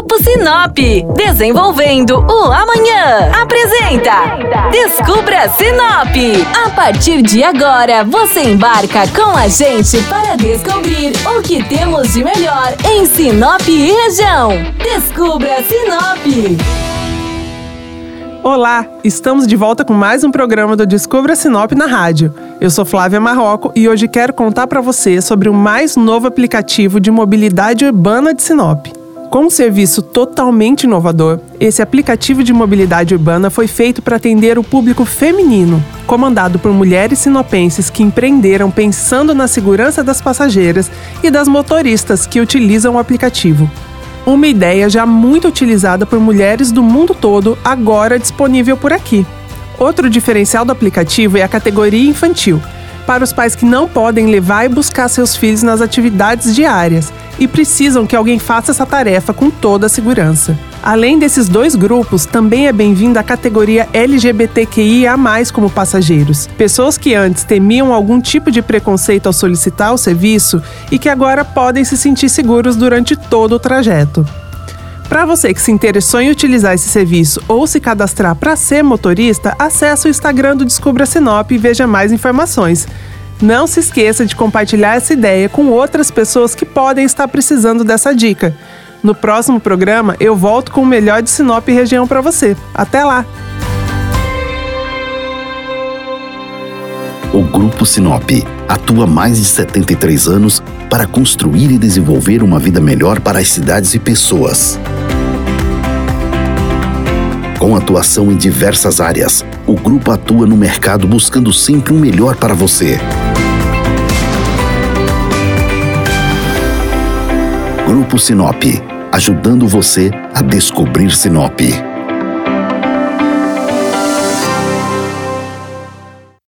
Grupo Sinop, desenvolvendo o amanhã. Apresenta Descubra Sinop. A partir de agora, você embarca com a gente para descobrir o que temos de melhor em Sinop e região. Descubra Sinop. Olá, estamos de volta com mais um programa do Descubra Sinop na rádio. Eu sou Flávia Marroco e hoje quero contar para você sobre o mais novo aplicativo de mobilidade urbana de Sinop. Com um serviço totalmente inovador, esse aplicativo de mobilidade urbana foi feito para atender o público feminino, comandado por mulheres sinopenses que empreenderam pensando na segurança das passageiras e das motoristas que utilizam o aplicativo uma ideia já muito utilizada por mulheres do mundo todo, agora disponível por aqui. Outro diferencial do aplicativo é a categoria infantil, para os pais que não podem levar e buscar seus filhos nas atividades diárias e precisam que alguém faça essa tarefa com toda a segurança. Além desses dois grupos, também é bem-vinda a categoria LGBTQIA, como passageiros. Pessoas que antes temiam algum tipo de preconceito ao solicitar o serviço e que agora podem se sentir seguros durante todo o trajeto. Para você que se interessou em utilizar esse serviço ou se cadastrar para ser motorista, acesse o Instagram do Descubra Sinop e veja mais informações. Não se esqueça de compartilhar essa ideia com outras pessoas que podem estar precisando dessa dica. No próximo programa, eu volto com o melhor de Sinop e região para você. Até lá! O Grupo Sinop atua mais de 73 anos para construir e desenvolver uma vida melhor para as cidades e pessoas. Com atuação em diversas áreas, o grupo atua no mercado buscando sempre o um melhor para você. Grupo Sinop, ajudando você a descobrir Sinop.